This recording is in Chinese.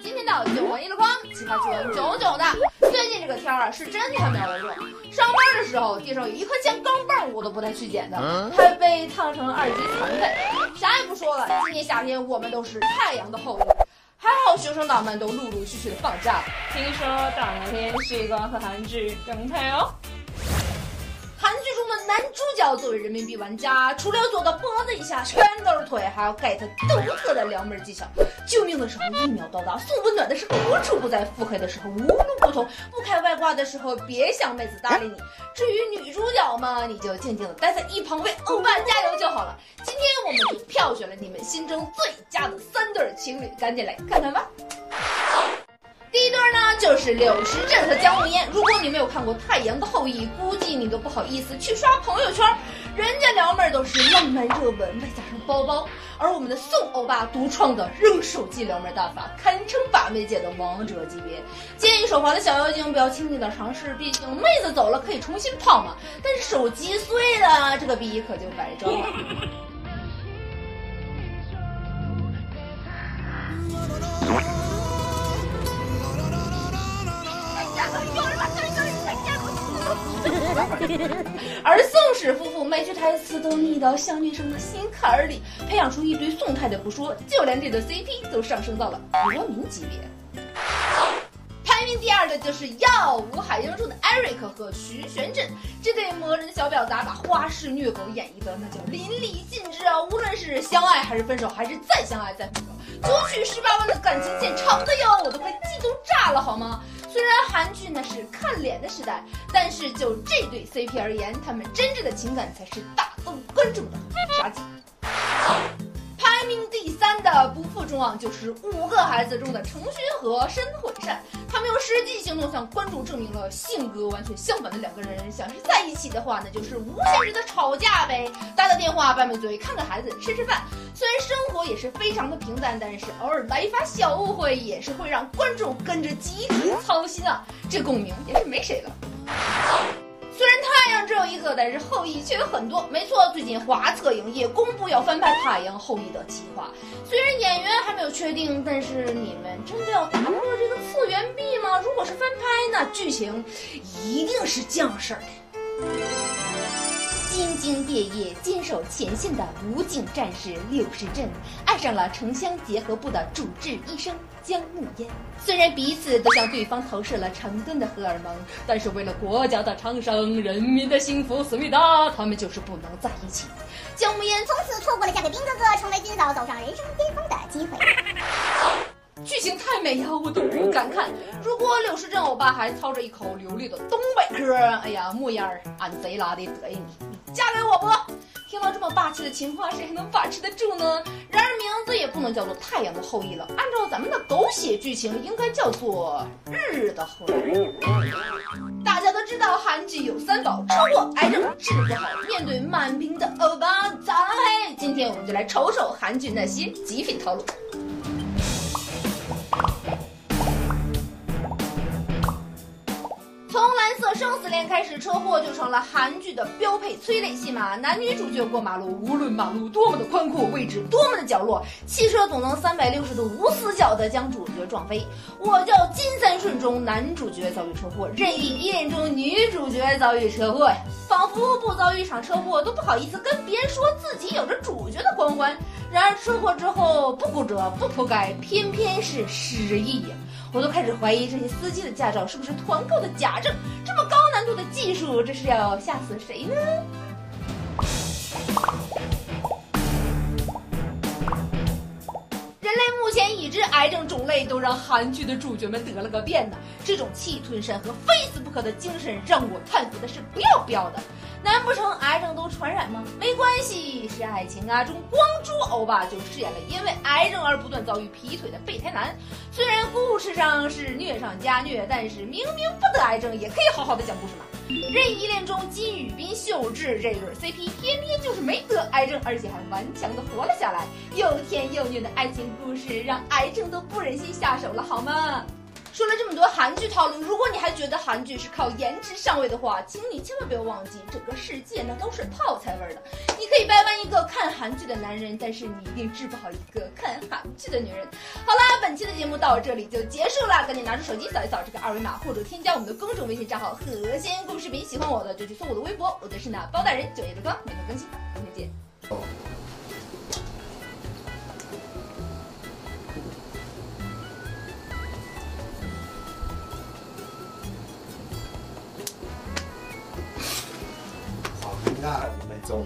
今天的九文一箩筐，奇葩趣闻囧囧的。最近这个天儿啊，是真他喵的热。上班的时候，地上有一块钱钢镚，我都不带去捡的，还被烫成二级残废。啥也不说了，今年夏天我们都是太阳的后裔。还好学生党们都陆陆续续的放假了。听说大热天西瓜和韩剧更配哦。男主角作为人民币玩家，除了做到脖子以下全都是腿，还要 get 独特的撩妹技巧。救命的时候一秒到达，送温暖的时候无处不在，腹黑的时候无路不通，不开外挂的时候别想妹子搭理你。至于女主角嘛，你就静静的待在一旁为欧巴加油就好了。今天我们就票选了你们心中最佳的三对情侣，赶紧来看看吧。第一对呢，就是柳时镇和姜暮烟。如果你没有看过《太阳的后裔》，估计你都不好意思去刷朋友圈。人家撩妹都是浪漫热吻，外加上包包，而我们的宋欧巴独创的扔手机撩妹大法，堪称把妹界的王者级别。建议手滑的小妖精不要轻易的尝试，毕竟妹子走了可以重新泡嘛，但是手机碎了，这个逼可就白装了。而宋氏夫妇每句台词都腻到小女生的心坎儿里，培养出一堆宋太太不说，就连这对 CP 都上升到了国民级别。排名第二的就是《耀武海英》中的 Eric 和徐玄振这对魔人小婊砸，把花式虐狗演绎的那叫淋漓尽致啊！无论是相爱还是分手，还是再相爱再分手，九曲十八弯的感情线长的哟，我都快激动炸了好吗？虽然韩剧呢是看脸的时代，但是就这对 CP 而言，他们真挚的情感才是打动观众的杀技。排名第三的不负众望，就是五个孩子中的程勋和申惠善。用实际行动向观众证明了性格完全相反的两个人，想是在一起的话，那就是无限制的吵架呗。打打电话，拌拌嘴，看看孩子，吃吃饭。虽然生活也是非常的平淡，但是偶尔来一发小误会，也是会让观众跟着集体操心啊。这共鸣也是没谁了。只有一个，但是后裔却有很多。没错，最近华策影业公布要翻拍《太阳后裔》的计划，虽然演员还没有确定，但是你们真的要打破这个次元壁吗？如果是翻拍，那剧情一定是这样式的。兢兢业业坚守前线的武警战士柳时镇，爱上了城乡结合部的主治医生姜暮烟。虽然彼此都向对方投射了成吨的荷尔蒙，但是为了国家的昌盛、人民的幸福，思密达，他们就是不能在一起。姜暮烟从此错过了嫁给兵哥哥、成为军嫂、走上人生巅峰的机会。剧情太美呀，我都不敢看。如果柳时镇欧巴还操着一口流利的东北嗑，哎呀，木烟儿，俺贼拉的得意你。嫁给我不？听到这么霸气的情话，谁还能把持得住呢？然而名字也不能叫做太阳的后裔了，按照咱们的狗血剧情，应该叫做日的后裔。大家都知道韩剧有三宝：车祸、癌症、治不好。面对满屏的欧巴在，今天我们就来瞅瞅韩剧那些极品套路。生死恋开始，车祸就成了韩剧的标配催泪戏码。男女主角过马路，无论马路多么的宽阔，位置多么的角落，汽车总能三百六十度无死角的将主角撞飞。我叫金三顺中男主角遭遇车祸，任意依恋中女主角遭遇车祸呀，仿佛不遭遇一场车祸都不好意思跟别人说自己有着主角的光环。然而车祸之后不骨折不铺盖，偏偏是失忆呀。我都开始怀疑这些司机的驾照是不是团购的假证？这么高度的技术，这是要吓死谁呢？人类目前已知癌症种类都让韩剧的主角们得了个遍呢。这种气吞山和非死不可的精神，让我叹服的是不要不要的。难不成癌症都传染吗？没关系，是爱情啊！中光洙欧巴就饰演了因为癌症而不断遭遇劈腿的备胎男。虽然事实上是虐上加虐，但是明明不得癌症也可以好好的讲故事嘛。任意恋中金宇彬秀智这对 CP 偏偏就是没得癌症，而且还顽强的活了下来。又甜又虐的爱情故事，让癌症都不忍心下手了，好吗？说了这么多韩剧套路，如果你还觉得韩剧是靠颜值上位的话，请你千万不要忘记，整个世界那都是泡菜味儿的。你可以掰弯一个看韩。剧的男人，但是你一定治不好一个看韩剧的女人。好啦，本期的节目到这里就结束了，赶紧拿出手机扫一扫这个二维码，或者添加我们的公众微信账号“和仙故事饼”。喜欢我的就去搜我的微博，我的是那包大人九月的光，每天更新，明天见。好尴尬，没中。